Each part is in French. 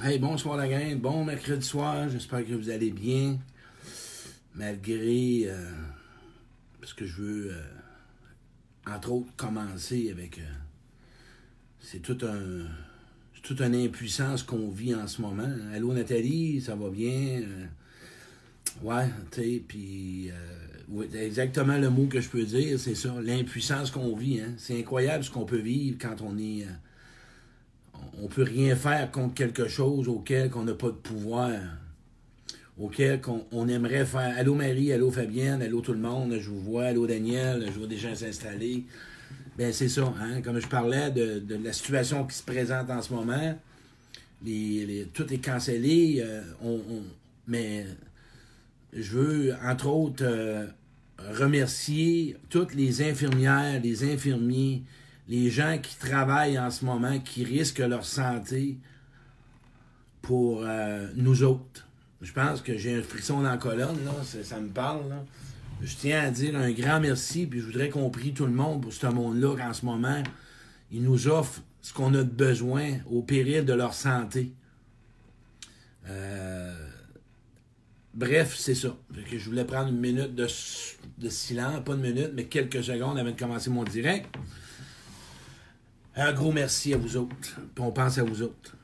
Hey, bonsoir la gang. Bon mercredi soir. J'espère que vous allez bien. Malgré. Euh, parce que je veux, euh, entre autres, commencer avec. Euh, c'est tout un. C'est toute une impuissance qu'on vit en ce moment. Allô Nathalie, ça va bien? ouais, tu sais, puis. exactement le mot que je peux dire, c'est ça, l'impuissance qu'on vit. Hein? C'est incroyable ce qu'on peut vivre quand on est on peut rien faire contre quelque chose auquel on n'a pas de pouvoir, auquel on, aimerait faire. Allô Marie, allô Fabienne, allô tout le monde, je vous vois, allô Daniel, je vois des gens s'installer. Ben c'est ça, hein? comme je parlais de, la situation qui se présente en ce moment, tout est cancellé, euh, mais je veux, entre autres, euh, remercier toutes les infirmières, les infirmiers, les gens qui travaillent en ce moment, qui risquent leur santé pour euh, nous autres. Je pense que j'ai un frisson dans la colonne, là, ça, me parle. Je tiens à dire un grand merci, puis je voudrais qu'on prie tout le monde pour ce monde-là qu'en ce moment, ils nous offrent ce qu'on a besoin au péril de leur santé. Euh, bref, c'est ça. Je voulais prendre une minute de, de silence, pas une minute, mais quelques secondes avant de commencer mon direct. Un gros merci à vous autres. Puis on pense à vous autres.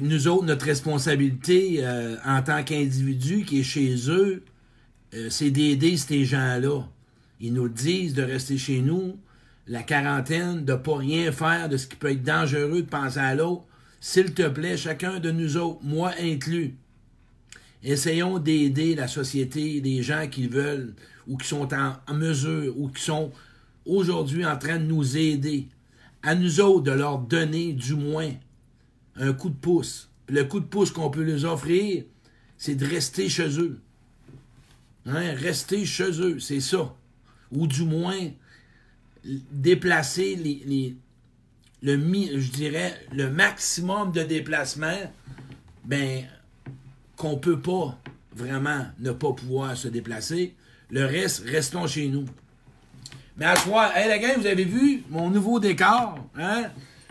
Nous autres, notre responsabilité euh, en tant qu'individu qui est chez eux, euh, c'est d'aider ces gens-là. Ils nous disent de rester chez nous, la quarantaine, de ne pas rien faire de ce qui peut être dangereux, de penser à l'autre. S'il te plaît, chacun de nous autres, moi inclus, essayons d'aider la société, des gens qui veulent ou qui sont en mesure ou qui sont aujourd'hui en train de nous aider à nous autres de leur donner du moins un coup de pouce. le coup de pouce qu'on peut leur offrir, c'est de rester chez eux. Hein? Rester chez eux, c'est ça. Ou du moins déplacer les, le je dirais le maximum de déplacement ben qu'on peut pas vraiment ne pas pouvoir se déplacer. Le reste, restons chez nous. Mais à soi, hey les gars, vous avez vu mon nouveau décor, hein?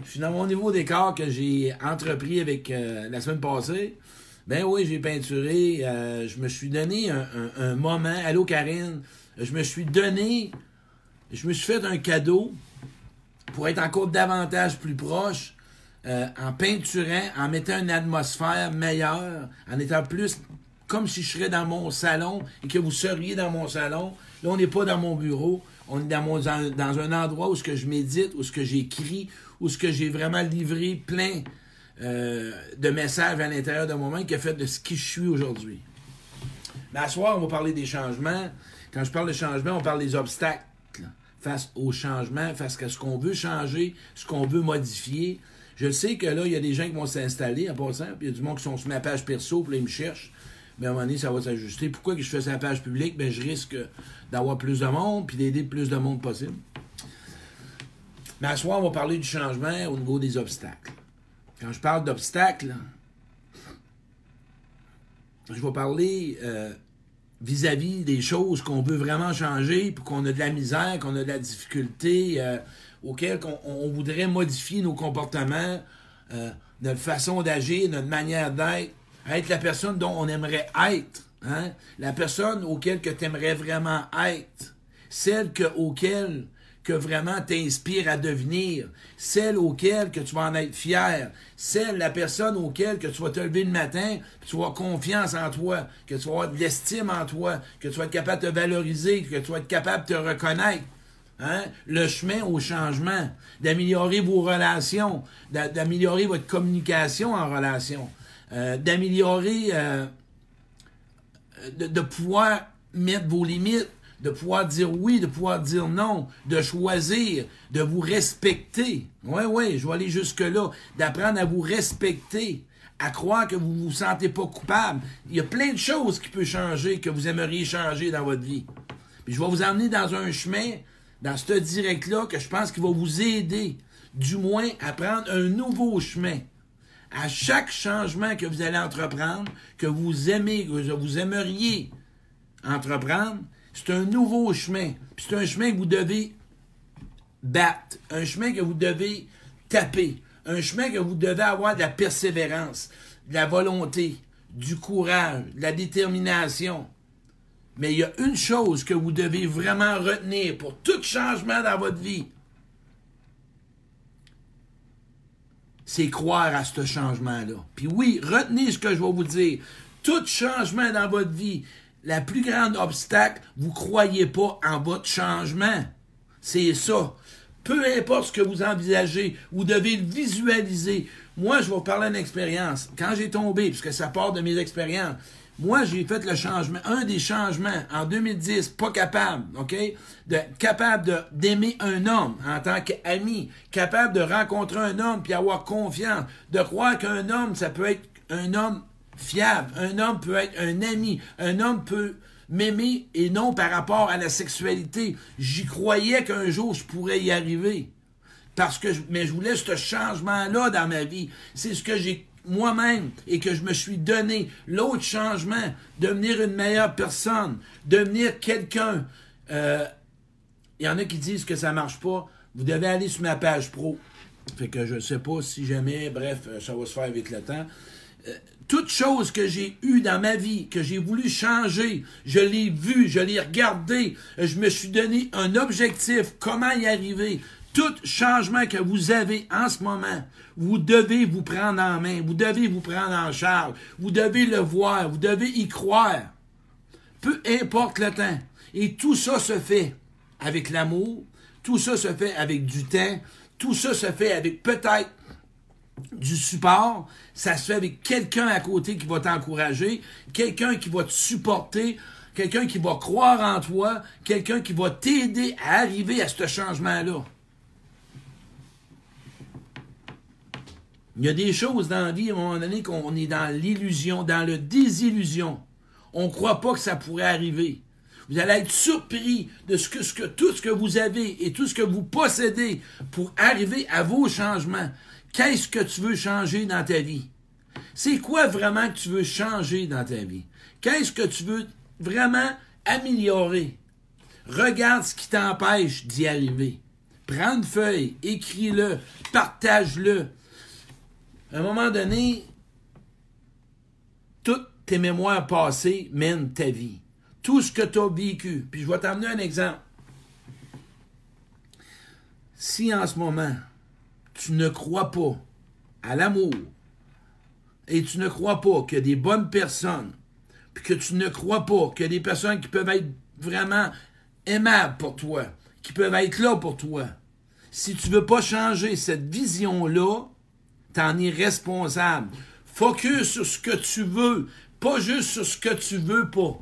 Je suis dans mon nouveau décor que j'ai entrepris avec euh, la semaine passée. Ben oui, j'ai peinturé. Euh, je me suis donné un, moment. Allô Karine? Je me suis donné. Je me suis fait un cadeau pour être encore davantage plus proche. Euh, en peinturant, en mettant une atmosphère meilleure, en étant plus comme si je serais dans mon salon et que vous seriez dans mon salon. Là, on n'est pas dans mon bureau. On est dans, un endroit où ce que je médite, où ce que j'écris, où ce que j'ai vraiment livré plein euh, de messages à l'intérieur de moi-même qui a fait de ce qui je suis aujourd'hui. Mais à soir, on va parler des changements. Quand je parle de changements, on parle des obstacles face aux changements, face à ce qu'on veut changer, ce qu'on veut modifier. Je sais que là, il y a des gens qui vont s'installer en passant, puis il y a du monde qui sont sur ma page perso, puis là, ils me cherchent mais à un moment donné, ça va s'ajuster. Pourquoi que je fais sa page publique? Ben, je risque d'avoir plus de monde, puis d'aider plus de monde possible. Mais à soir, on va parler du changement au niveau des obstacles. Quand je parle d'obstacles, je vais parler euh, vis-à-vis des choses qu'on veut vraiment changer, puis qu'on a de la misère, qu'on a de la difficulté, euh, auxquelles on, voudrait modifier nos comportements, euh, notre façon d'agir, notre manière d'être, être la personne dont on aimerait être, hein? la personne auquel que tu aimerais vraiment être, celle que, auquel que vraiment t'inspire à devenir, celle auquel que tu vas en être fier, celle, la personne auquel que tu vas te lever le matin, tu vas avoir confiance en toi, que tu vas avoir de l'estime en toi, que tu vas être capable de te valoriser, que tu vas être capable de te reconnaître. Hein? Le chemin au changement, d'améliorer vos relations, d'améliorer votre communication en relation. Euh, d'améliorer, euh, de, pouvoir mettre vos limites, de pouvoir dire oui, de pouvoir dire non, de choisir, de vous respecter. Oui, oui, je vais aller jusque-là. D'apprendre à vous respecter, à croire que vous ne vous sentez pas coupable. Il y a plein de choses qui peuvent changer, que vous aimeriez changer dans votre vie. Puis je vais vous emmener dans un chemin, dans ce direct-là, que je pense qu'il va vous aider, du moins, à prendre un nouveau chemin à chaque changement que vous allez entreprendre, que vous aimez, que vous aimeriez entreprendre, c'est un nouveau chemin. c'est un chemin que vous devez battre, un chemin que vous devez taper, un chemin que vous devez avoir de la persévérance. de la volonté, du courage, de la détermination. Mais il y a une chose que vous devez vraiment retenir pour tout changement dans votre vie. C'est croire à ce changement-là. Puis oui, retenez ce que je vais vous dire. Tout changement dans votre vie, la plus grande obstacle, vous croyez pas en votre changement. C'est ça. Peu importe ce que vous envisagez, vous devez le visualiser. Moi, je vais vous parler d'une expérience. Quand j'ai tombé, puisque ça part de mes expériences, moi, j'ai fait le changement, un des changements en 2010, pas capable, OK? De, capable d'aimer un homme en tant qu'ami, capable de rencontrer un homme puis avoir confiance, de croire qu'un homme, ça peut être un homme fiable, un homme peut être un ami, un homme peut m'aimer et non par rapport à la sexualité. J'y croyais qu'un jour je pourrais y arriver. Parce que, mais je voulais ce changement-là dans ma vie. C'est ce que j'ai moi-même et que je me suis donné l'autre changement, devenir une meilleure personne, devenir quelqu'un. Il euh, y en a qui disent que ça marche pas. Vous devez aller sur ma page pro. Fait que je sais pas si jamais, bref, euh, ça va se faire avec le temps. Euh, toute chose que j'ai eue dans ma vie, que j'ai voulu changer, je l'ai vu, je l'ai regardé, je me suis donné un objectif, comment y arriver? Tout changement que vous avez en ce moment, vous devez vous prendre en main, vous devez vous prendre en charge, vous devez le voir, vous devez y croire. Peu importe le temps. Et tout ça se fait avec l'amour, tout ça se fait avec du temps, tout ça se fait avec peut-être du support, ça se fait avec quelqu'un à côté qui va t'encourager, quelqu'un qui va te supporter, quelqu'un qui va croire en toi, quelqu'un qui va t'aider à arriver à ce changement-là. Il y a des choses dans la vie, à un moment donné, qu'on est dans l'illusion, dans le désillusion. On ne croit pas que ça pourrait arriver. Vous allez être surpris de tout ce que vous avez et tout ce que vous possédez pour arriver à vos changements. Qu'est-ce que tu veux changer dans ta vie? C'est quoi vraiment que tu veux changer dans ta vie? Qu'est-ce que tu veux vraiment améliorer? Regarde ce qui t'empêche d'y arriver. Prends une feuille, écris-le, partage-le à un moment donné, toutes tes mémoires passées mènent ta vie. Tout ce que tu as vécu. Puis je vais t'amener un exemple. Si en ce moment, tu ne crois pas à l'amour et tu ne crois pas a des bonnes personnes, puis que tu ne crois pas qu'il y a des personnes qui peuvent être vraiment aimables pour toi, qui peuvent être là pour toi, si tu ne veux pas changer cette vision-là, T'en es responsable. Focus sur ce que tu veux, pas juste sur ce que tu veux pas.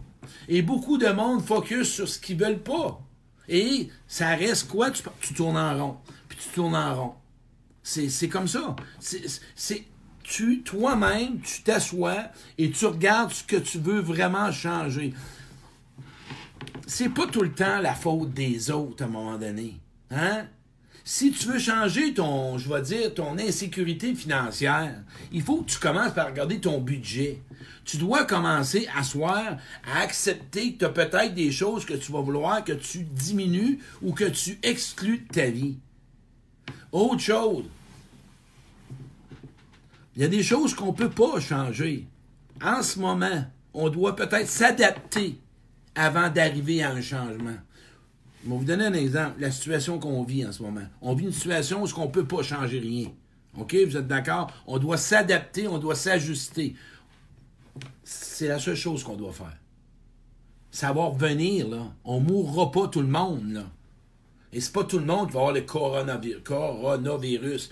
Et beaucoup de monde focus sur ce qu'ils veulent pas. Et ça reste quoi? Tu, tournes en rond. Puis tu tournes en rond. C'est comme ça. C'est toi-même, tu t'assois et tu regardes ce que tu veux vraiment changer. C'est pas tout le temps la faute des autres à un moment donné. Hein? Si tu veux changer ton, je vais dire, ton insécurité financière, il faut que tu commences par regarder ton budget. Tu dois commencer à soir à accepter que tu as peut-être des choses que tu vas vouloir que tu diminues ou que tu exclues de ta vie. Autre chose, il y a des choses qu'on ne peut pas changer. En ce moment, on doit peut-être s'adapter avant d'arriver à un changement. Je vais vous donner un exemple, la situation qu'on vit en ce moment. On vit une situation où on ne peut pas changer rien. OK? Vous êtes d'accord? On doit s'adapter, on doit s'ajuster. C'est la seule chose qu'on doit faire. Savoir venir, là. On ne mourra pas tout le monde, là. Et c'est pas tout le monde qui va avoir le coronavirus.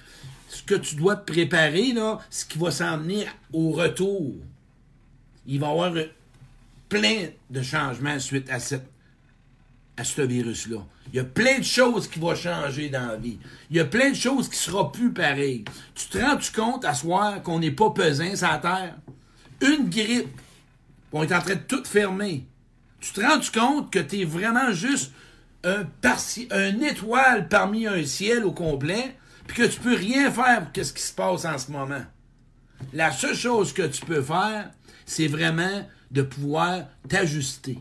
Ce que tu dois te préparer, là, ce qui va s'en venir au retour. Il va y avoir plein de changements suite à cette à ce virus-là. Il y a plein de choses qui vont changer dans la vie. Il y a plein de choses qui ne seront plus pareilles. Tu te rends-tu compte à soir qu'on n'est pas pesant sur la Terre? Une grippe, on est en train de tout fermer. Tu te rends-tu compte que tu es vraiment juste un, étoile parmi un ciel au complet, puis que tu peux rien faire pour ce qui se passe en ce moment? La seule chose que tu peux faire, c'est vraiment de pouvoir t'ajuster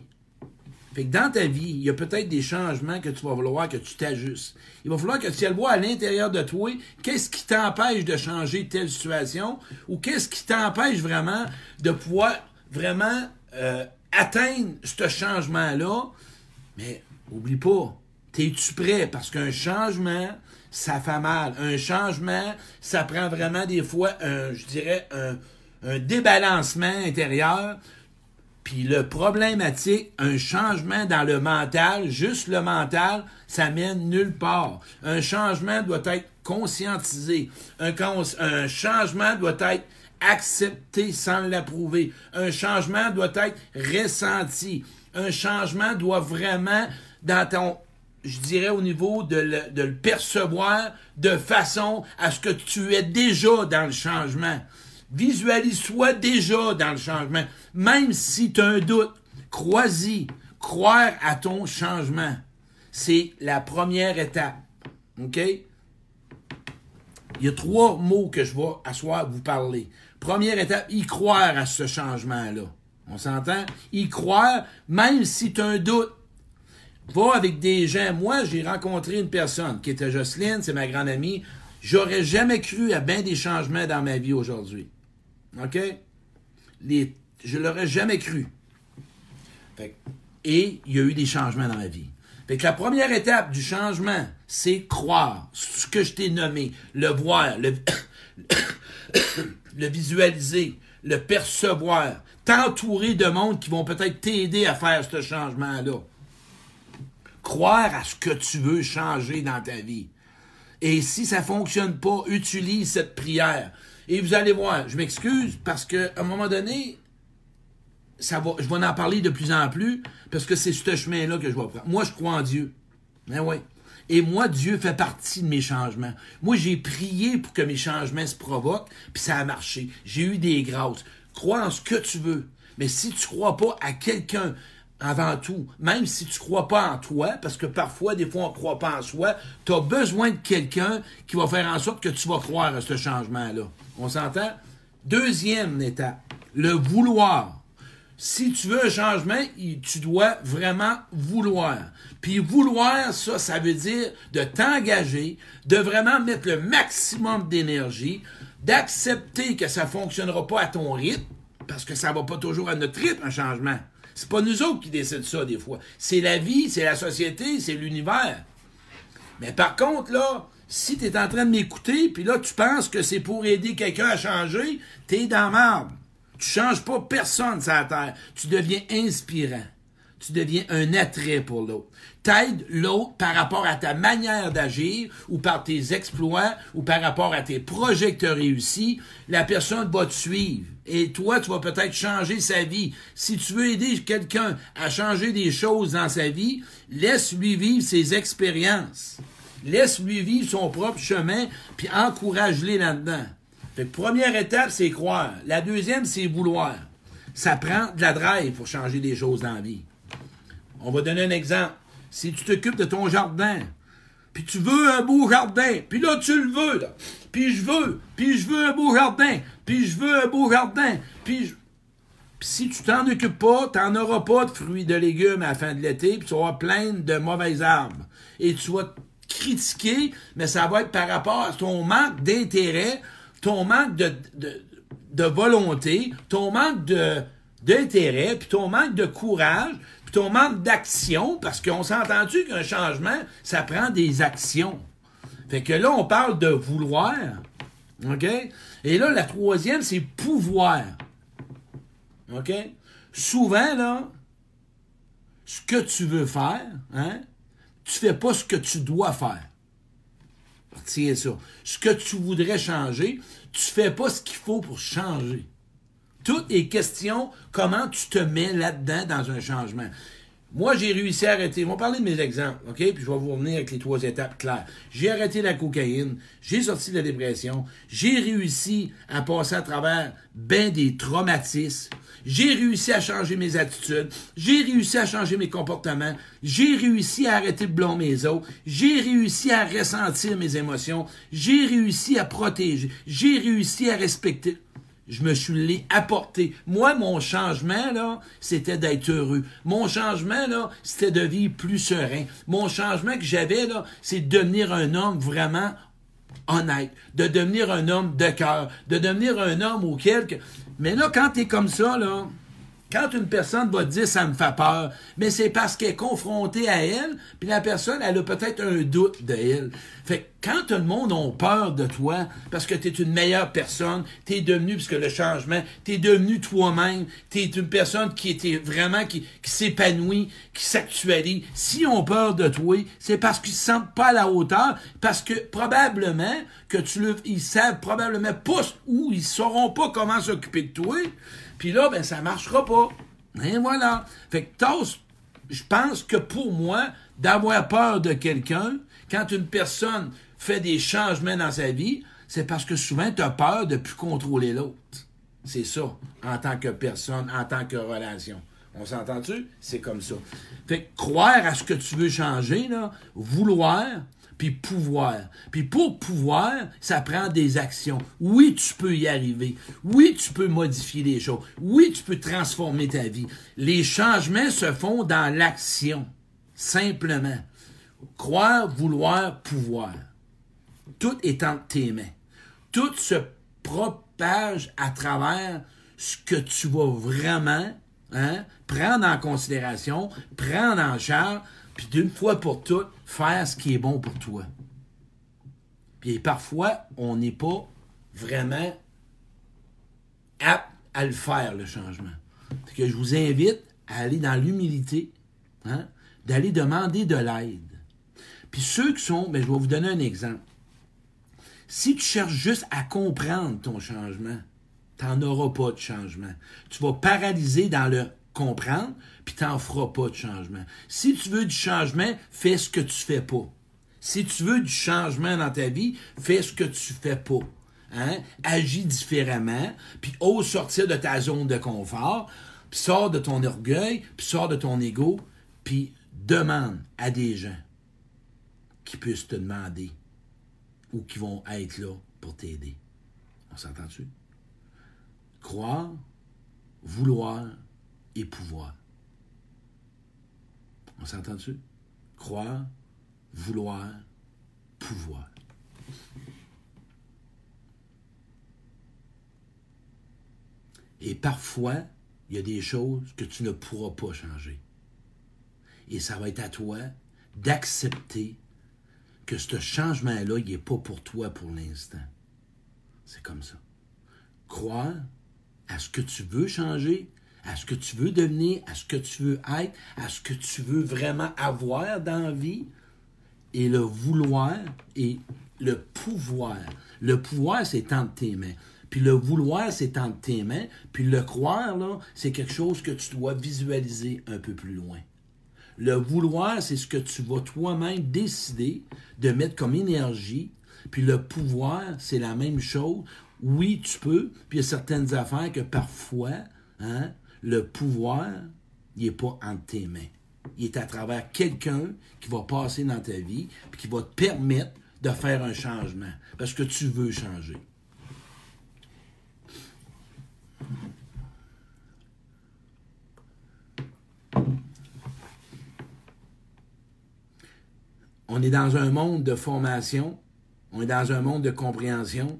Fait que dans ta vie, il y a peut-être des changements que tu vas vouloir que tu t'ajustes. Il va falloir que tu ailles voir à l'intérieur de toi qu'est-ce qui t'empêche de changer telle situation? Ou qu'est-ce qui t'empêche vraiment de pouvoir vraiment euh, atteindre ce changement-là? Mais oublie pas, es-tu prêt? Parce qu'un changement, ça fait mal. Un changement, ça prend vraiment des fois, un, je dirais, un débalancement intérieur puis le problématique, un changement dans le mental, juste le mental, ça mène nulle part. Un changement doit être conscientisé. Un, un changement doit être accepté sans l'approuver. Un changement doit être ressenti. Un changement doit vraiment, dans ton, je dirais au niveau de le, de le percevoir de façon à ce que tu es déjà dans le changement. Visualise-toi déjà dans le changement. Même si tu as un doute, crois-y. Croire à ton changement. C'est la première étape. OK? Il y a trois mots que je vais asseoir vous parler. Première étape, y croire à ce changement-là. On s'entend? Y croire, même si tu as un doute. Va avec des gens. Moi, j'ai rencontré une personne qui était Jocelyne, c'est ma grande amie. J'aurais jamais cru à bien des changements dans ma vie aujourd'hui. OK? Les, je l'aurais jamais cru. et il y a eu des changements dans ma vie. Fait la première étape du changement, c'est croire ce que je t'ai nommé, le voir, le, visualiser, le percevoir, t'entourer de monde qui vont peut-être t'aider à faire ce changement-là. Croire à ce que tu veux changer dans ta vie. Et si ça fonctionne pas, utilise cette prière. Et vous allez voir, je m'excuse parce qu'à un moment donné, ça va, je vais en parler de plus en plus parce que c'est ce chemin-là que je vais prendre. Moi, je crois en Dieu. Ben ouais. Et moi, Dieu fait partie de mes changements. Moi, j'ai prié pour que mes changements se provoquent, puis ça a marché. J'ai eu des grâces. Crois en ce que tu veux. Mais si tu crois pas à quelqu'un avant tout, même si tu crois pas en toi, parce que parfois, des fois, on croit pas en soi, tu as besoin de quelqu'un qui va faire en sorte que tu vas croire à ce changement-là. On s'entend? Deuxième étape, le vouloir. Si tu veux un changement, tu dois vraiment vouloir. Puis vouloir, ça, ça veut dire de t'engager, de vraiment mettre le maximum d'énergie, d'accepter que ça fonctionnera pas à ton rythme, parce que ça va pas toujours à notre rythme, un changement. C'est pas nous autres qui décident ça, des fois. C'est la vie, c'est la société, c'est l'univers. Mais par contre, là, si tu es en train de m'écouter, puis là, tu penses que c'est pour aider quelqu'un à changer, t'es dans marbre. Tu changes pas personne sur la terre. Tu deviens inspirant. Tu deviens un attrait pour l'autre. T'aides l'autre par rapport à ta manière d'agir ou par tes exploits ou par rapport à tes projets que tu as réussi. La personne va te suivre. Et toi, tu vas peut-être changer sa vie. Si tu veux aider quelqu'un à changer des choses dans sa vie, laisse-lui vivre ses expériences. Laisse-lui vivre son propre chemin, puis encourage-les là-dedans. Fait première étape, c'est croire. La deuxième, c'est vouloir. Ça prend de la drive pour changer des choses dans la vie. On va donner un exemple. Si tu t'occupes de ton jardin, puis tu veux un beau jardin, puis là, tu le veux. Puis je veux, puis je veux un beau jardin, puis je veux un beau jardin, puis si tu t'en occupes pas, tu n'en auras pas de fruits, de légumes à la fin de l'été, puis tu auras plein de mauvaises arbres. Et tu vas critiquer, mais ça va être par rapport à ton manque d'intérêt, ton manque de, de, volonté, ton manque de d'intérêt, puis ton manque de courage, puis ton manque d'action, parce qu'on s'est entendu qu'un changement, ça prend des actions. Fait que là, on parle de vouloir, OK? Et là, la troisième, c'est pouvoir. OK? Souvent, là, ce que tu veux faire, hein, tu fais pas ce que tu dois faire. Tiens ça. Ce que tu voudrais changer, tu fais pas ce qu'il faut pour changer. Tout est question comment tu te mets là-dedans dans un changement. Moi, j'ai réussi à arrêter. On va parler de mes exemples, OK? Puis je vais vous revenir avec les trois étapes claires. J'ai arrêté la cocaïne, j'ai sorti de la dépression, j'ai réussi à passer à travers ben des traumatismes, j'ai réussi à changer mes attitudes, j'ai réussi à changer mes comportements, j'ai réussi à arrêter de blâmer mes autres, j'ai réussi à ressentir mes émotions, j'ai réussi à protéger, j'ai réussi à respecter. Je me suis l'ai apporté. Moi, mon changement, là, c'était d'être heureux. Mon changement, là, c'était de vivre plus serein. Mon changement que j'avais, là, c'est de devenir un homme vraiment honnête, de devenir un homme de cœur, de devenir un homme auquel... Que... Mais là, quand t'es comme ça, là, quand une personne va dire ça me fait peur, mais c'est parce qu'elle est confrontée à elle, puis la personne, elle a peut-être un doute de elle. Fait que quand tout le monde a peur de toi, parce que tu es une meilleure personne, tu es devenu, parce que le changement, tu es devenu toi-même, tu es une personne qui était vraiment, qui, s'épanouit, qui s'actualise. Si on peur de toi, c'est parce qu'ils se sentent pas à la hauteur, parce que probablement que tu le, ils savent probablement pas où, ils sauront pas comment s'occuper de toi. Puis là, ben, ça marchera pas. Et voilà. Fait que je pense que pour moi, d'avoir peur de quelqu'un, quand une personne fait des changements dans sa vie, c'est parce que souvent, tu as peur de plus contrôler l'autre. C'est ça, en tant que personne, en tant que relation. On s'entend-tu? C'est comme ça. Fait que croire à ce que tu veux changer, là, vouloir, puis pouvoir. Puis pour pouvoir, ça prend des actions. Oui, tu peux y arriver. Oui, tu peux modifier les choses. Oui, tu peux transformer ta vie. Les changements se font dans l'action. Simplement. Croire, vouloir, pouvoir. Tout est entre tes mains. Tout se propage à travers ce que tu vas vraiment hein, prendre en considération, prendre en charge, puis d'une fois pour toutes, faire ce qui est bon pour toi. Puis parfois, on n'est pas vraiment apte à le faire, le changement. que je vous invite à aller dans l'humilité, hein, d'aller demander de l'aide. Puis ceux qui sont, ben, je vais vous donner un exemple. Si tu cherches juste à comprendre ton changement, tu n'en auras pas de changement. Tu vas paralyser dans le comprendre, puis tu n'en feras pas de changement. Si tu veux du changement, fais ce que tu fais pas. Si tu veux du changement dans ta vie, fais ce que tu fais pas. Hein? Agis différemment, puis ose sortir de ta zone de confort, puis sors de ton orgueil, puis sors de ton ego, puis demande à des gens qui puissent te demander ou qui vont être là pour t'aider. On s'entend-tu? Croire, vouloir, et pouvoir. On s'entend dessus? Croire, vouloir, pouvoir. Et parfois, il y a des choses que tu ne pourras pas changer. Et ça va être à toi d'accepter que ce changement-là, il n'est pas pour toi pour l'instant. C'est comme ça. Croire à ce que tu veux changer à ce que tu veux devenir, à ce que tu veux être, à ce que tu veux vraiment avoir dans la vie, et le vouloir et le pouvoir. Le pouvoir, c'est entre tes mains. Puis le vouloir, c'est entre tes mains. Puis le croire, là, c'est quelque chose que tu dois visualiser un peu plus loin. Le vouloir, c'est ce que tu vas toi-même décider de mettre comme énergie. Puis le pouvoir, c'est la même chose. Oui, tu peux. Puis il y a certaines affaires que parfois, hein, le pouvoir, il n'est pas entre tes mains. Il est à travers quelqu'un qui va passer dans ta vie et qui va te permettre de faire un changement parce que tu veux changer. On est dans un monde de formation, on est dans un monde de compréhension,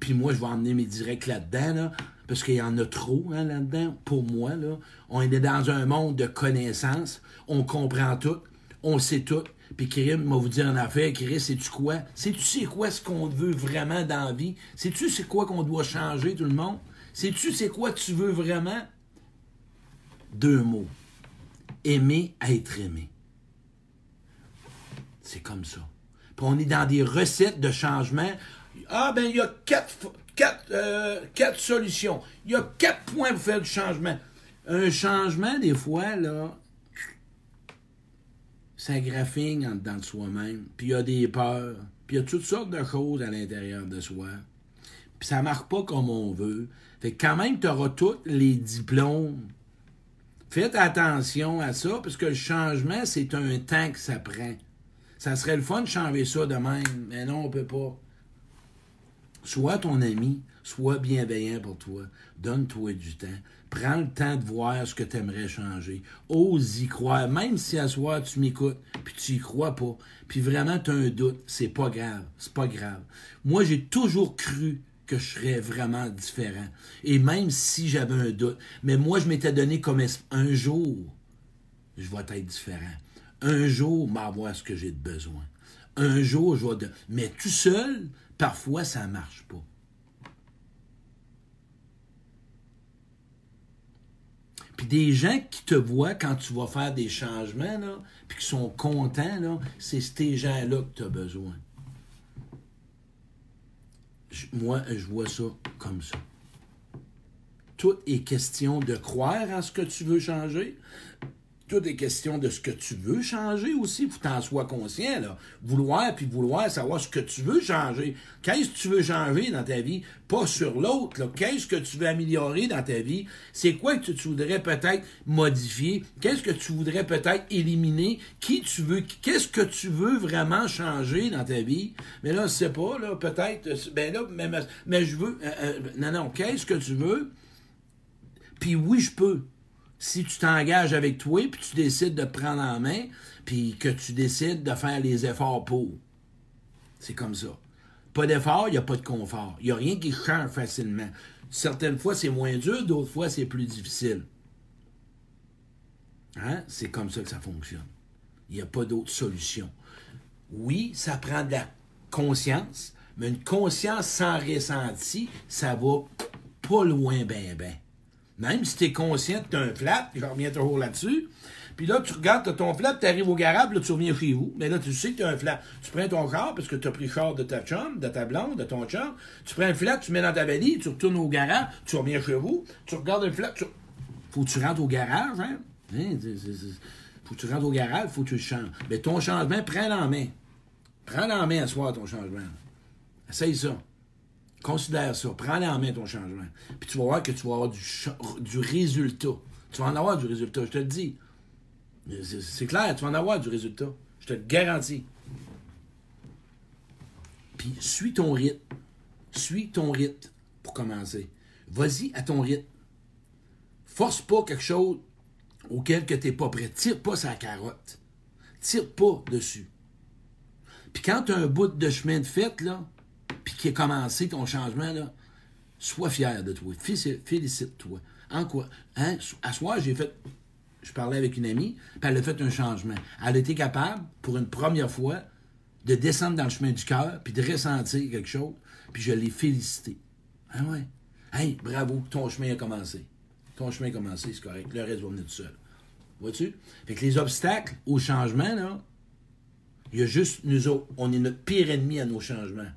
puis, moi, je vais emmener mes directs là-dedans. Là parce qu'il y en a trop hein, là-dedans, pour moi. Là. On est dans un monde de connaissances, on comprend tout, on sait tout. Puis Kirim m'a vous dire en affaire, Kirim, sais-tu quoi? Sais-tu c'est quoi ce qu'on veut vraiment dans la vie? Sais-tu c'est quoi qu'on doit changer, tout le monde? Sais-tu c'est quoi tu veux vraiment? Deux mots. Aimer être aimé. C'est comme ça. Puis on est dans des recettes de changement. Ah ben il y a quatre, euh, quatre, solutions. Il y a quatre points pour faire du changement. Un changement, des fois, là, ça graphine en dedans de soi-même. Puis il y a des peurs. Puis il y a toutes sortes de choses à l'intérieur de soi. Puis ça marche pas comme on veut. Fait que quand même, tu auras tous les diplômes. Faites attention à ça, parce que le changement, c'est un temps que ça prend. Ça serait le fun de changer ça de même, mais non, on peut pas. Sois ton ami, Sois bienveillant pour toi. Donne-toi du temps. Prends le temps de voir ce que tu aimerais changer. Ose y croire. Même si à soir tu m'écoutes, puis tu y crois pas, puis vraiment tu as un doute, c'est pas grave. C'est pas grave. Moi, j'ai toujours cru que je serais vraiment différent. Et même si j'avais un doute, mais moi, je m'étais donné comme un jour, je vais être différent. Un jour, m'avoir ce que j'ai de besoin. Un jour, je vais... De... Mais tout seul, parfois, ça ne marche pas. Puis des gens qui te voient quand tu vas faire des changements, puis qui sont contents, c'est ces gens-là que tu as besoin. moi, je vois ça comme ça. Tout est question de croire en ce que tu veux changer, tout est question de ce que tu veux changer aussi. Faut que tu en sois conscient. Là. Vouloir, puis vouloir savoir ce que tu veux changer. Qu'est-ce que tu veux changer dans ta vie? Pas sur l'autre. Qu'est-ce que tu veux améliorer dans ta vie? C'est quoi que tu voudrais peut-être modifier? Qu'est-ce que tu voudrais peut-être éliminer? Qui tu veux? Qu'est-ce que tu veux vraiment changer dans ta vie? Mais là, je sais pas, là, peut-être. Ben là, mais, mais je veux. Euh, euh, non, non, qu'est-ce que tu veux? Puis oui, je peux si tu t'engages avec toi, puis tu décides de te prendre en main, puis que tu décides de faire les efforts pour. C'est comme ça. Pas d'effort, il n'y a pas de confort. Il n'y a rien qui change facilement. Certaines fois, c'est moins dur, d'autres fois, c'est plus difficile. Hein? C'est comme ça que ça fonctionne. Il n'y a pas d'autre solution. Oui, ça prend de la conscience, mais une conscience sans ressenti, ça va pas loin ben ben. Même si tu es conscient que tu un flat, je reviens toujours là-dessus. Puis là, tu regardes, ton flat, tu arrives au garage, là, tu reviens chez vous. Mais là, tu sais que tu un flat. Tu prends ton char, parce que tu as pris le char de ta chum, de ta blonde, de ton chum. Tu prends un flat, tu mets dans ta valise, tu retournes au garage, tu reviens chez vous. Tu regardes le flat, tu... Faut que tu rentres au garage, hein? hein? Faut que tu rentres au garage, faut que tu changes. Mais ton changement, prends-le en main. Prends-le en main à soir, ton changement. Essaye ça. Considère ça. Prends en main ton changement. Puis tu vas voir que tu vas avoir du, résultat. Tu vas en avoir du résultat, je te le dis. C'est clair, tu vas en avoir du résultat. Je te le garantis. Puis suis ton rythme. Suis ton rythme pour commencer. Vas-y à ton rythme. Force pas quelque chose auquel tu n'es pas prêt. Tire pas sa carotte. Tire pas dessus. Puis quand tu as un bout de chemin de fait, là, qui a commencé ton changement, là, sois fier de toi. Félicite-toi. En quoi? Hein? À soir, j'ai fait. Je parlais avec une amie, puis elle a fait un changement. Elle a été capable, pour une première fois, de descendre dans le chemin du cœur, puis de ressentir quelque chose, puis je l'ai félicité. Ah ouais? Hey, bravo, ton chemin a commencé. Ton chemin a commencé, c'est correct. Le reste va venir tout seul. Vois-tu? Fait que les obstacles au changement, là, il y a juste nous autres. On est notre pire ennemi à nos changements.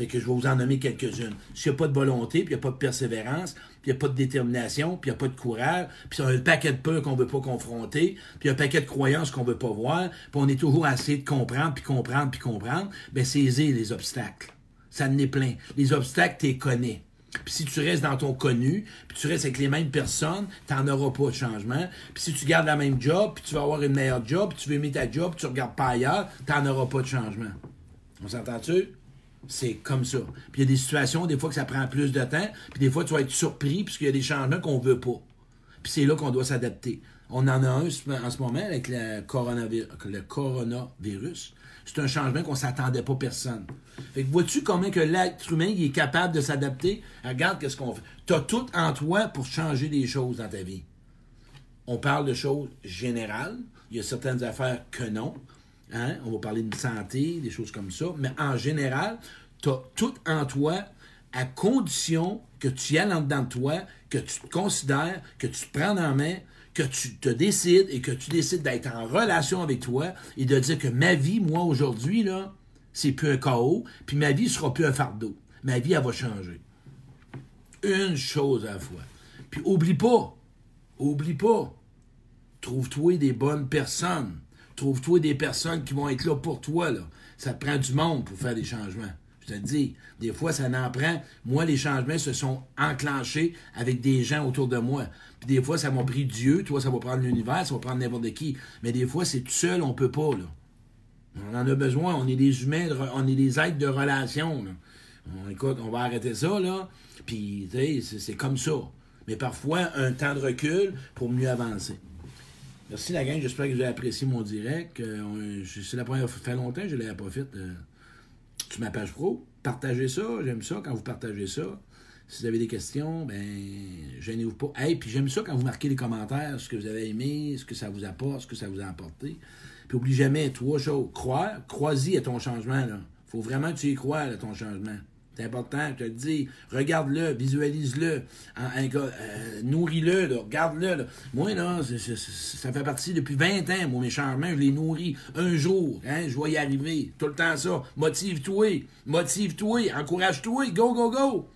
Fait que je vais vous en nommer quelques-unes. S'il n'y a pas de volonté, puis il n'y a pas de persévérance, puis il n'y a pas de détermination, puis il n'y a pas de courage, puis il y a un paquet de peurs qu'on ne veut pas confronter, puis un paquet de croyances qu'on ne veut pas voir, puis on est toujours à essayer de comprendre, puis comprendre, puis comprendre, bien, c'est les obstacles. Ça en est plein. Les obstacles, tu les connais. Puis si tu restes dans ton connu, puis tu restes avec les mêmes personnes, tu n'en auras pas de changement. Puis si tu gardes la même job, puis tu vas avoir une meilleure job, puis tu veux aimer ta job, puis tu ne regardes pas ailleurs, tu n'en auras pas de changement. On s'entend-tu? C'est comme ça. Puis il y a des situations, des fois, que ça prend plus de temps, puis des fois, tu vas être surpris, puisqu'il y a des changements qu'on ne veut pas. Puis c'est là qu'on doit s'adapter. On en a un en ce moment avec le, coronavirus. C'est un changement qu'on ne s'attendait pas personne. Fait que vois-tu comment que l'être humain est capable de s'adapter? Regarde qu'est-ce qu'on fait. Tu as tout en toi pour changer des choses dans ta vie. On parle de choses générales. Il y a certaines affaires que non. Hein? On va parler de santé, des choses comme ça. Mais en général, tu as tout en toi à condition que tu y ailles en dedans de toi, que tu te considères, que tu te prends en main, que tu te décides et que tu décides d'être en relation avec toi et de dire que ma vie, moi, aujourd'hui, là, c'est plus un chaos, puis ma vie sera plus un fardeau. Ma vie, elle va changer. Une chose à la fois. Puis oublie pas, oublie pas, trouve-toi des bonnes personnes Trouve-toi des personnes qui vont être là pour toi. Ça te prend du monde pour faire des changements. Je te dis, des fois, ça n'en prend. Moi, les changements se sont enclenchés avec des gens autour de moi. Puis des fois, ça m'a pris Dieu. Toi, ça va prendre l'univers, ça va prendre n'importe qui. Mais des fois, c'est tout seul, on peut pas. On en a besoin. On est des humains, on est des êtres de relation. On, écoute, on va arrêter ça, là. Puis, tu sais, c'est comme ça. Mais parfois, un temps de recul pour mieux avancer. Merci la gang, j'espère que vous avez apprécié mon direct. Euh, c'est la première fois, fait longtemps que je l'ai fait. Euh, sur ma page pro. Partagez ça, j'aime ça quand vous partagez ça. Si vous avez des questions, ben, gênez-vous pas. Hey, puis j'aime ça quand vous marquez les commentaires, ce que vous avez aimé, ce que ça vous apporte, ce que ça vous a apporté. Puis oublie jamais trois choses. Croire, crois-y à ton changement, là. Faut vraiment que tu y crois, à ton changement. C'est important, je te le dis. Regarde-le, visualise-le, euh, nourris-le, regarde-le. Moi, là, ça fait partie depuis 20 ans, moi, mes changements, je les nourris. Un jour, hein, je vais y arriver. Tout le temps ça. Motive-toi, motive-toi, encourage-toi, go, go, go.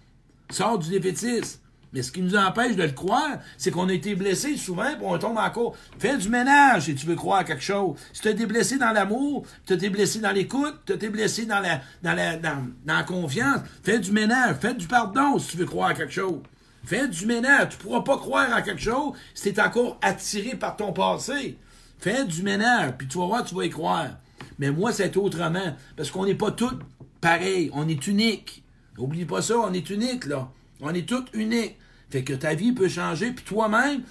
Sors du défaitisme. Mais ce qui nous empêche de le croire, c'est qu'on a été blessé souvent, puis on tombe encore. Fais du ménage si tu veux croire à quelque chose. Si tu as été blessé dans l'amour, tu as été blessé dans l'écoute, tu as été blessé dans la, dans, la, dans, dans la confiance, fais du ménage, fais du pardon si tu veux croire à quelque chose. Fais du ménage. Tu ne pourras pas croire à quelque chose si tu es encore attiré par ton passé. Fais du ménage, puis tu vas voir, tu vas y croire. Mais moi, c'est autrement. Parce qu'on n'est pas tous pareils. On est unique. N'oublie pas ça, on est unique, là. On est tous uniques. Fait que ta vie peut changer, puis toi-même,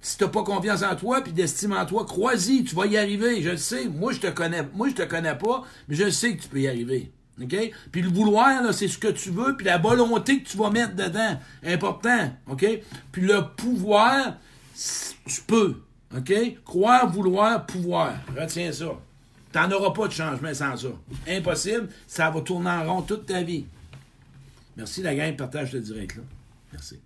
si t'as pas confiance en toi, puis d'estime en toi, crois-y, tu vas y arriver, je le sais. Moi, je te connais, moi, je te connais pas, mais je sais que tu peux y arriver. OK? Puis le vouloir, c'est ce que tu veux, puis la volonté que tu vas mettre dedans. Important. Puis le pouvoir, tu peux. Croire, vouloir, pouvoir. Retiens ça. T'en auras pas de changement sans ça. Impossible. Ça va tourner en rond toute ta vie. Merci la gang. Partage le direct là. Merci.